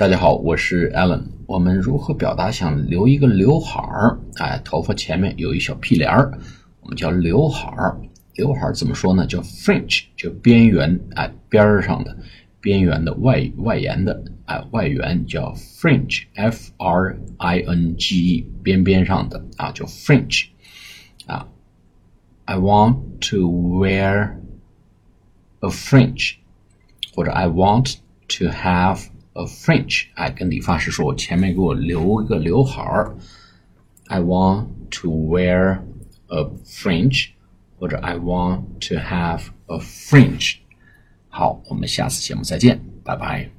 大家好，我是 Alan。我们如何表达想留一个刘海儿？哎，头发前面有一小屁帘儿，我们叫刘海儿。刘海儿怎么说呢？叫 fringe，就边缘，哎，边儿上的，边缘的外外沿的，哎，外缘叫 fringe，f r i n g e，边边上的啊，叫 fringe。啊，I want to wear a fringe，或者 I want to have a fringe，哎，跟理发师说，我前面给我留一个刘海儿。I want to wear a fringe，或者 I want to have a fringe。好，我们下次节目再见，拜拜。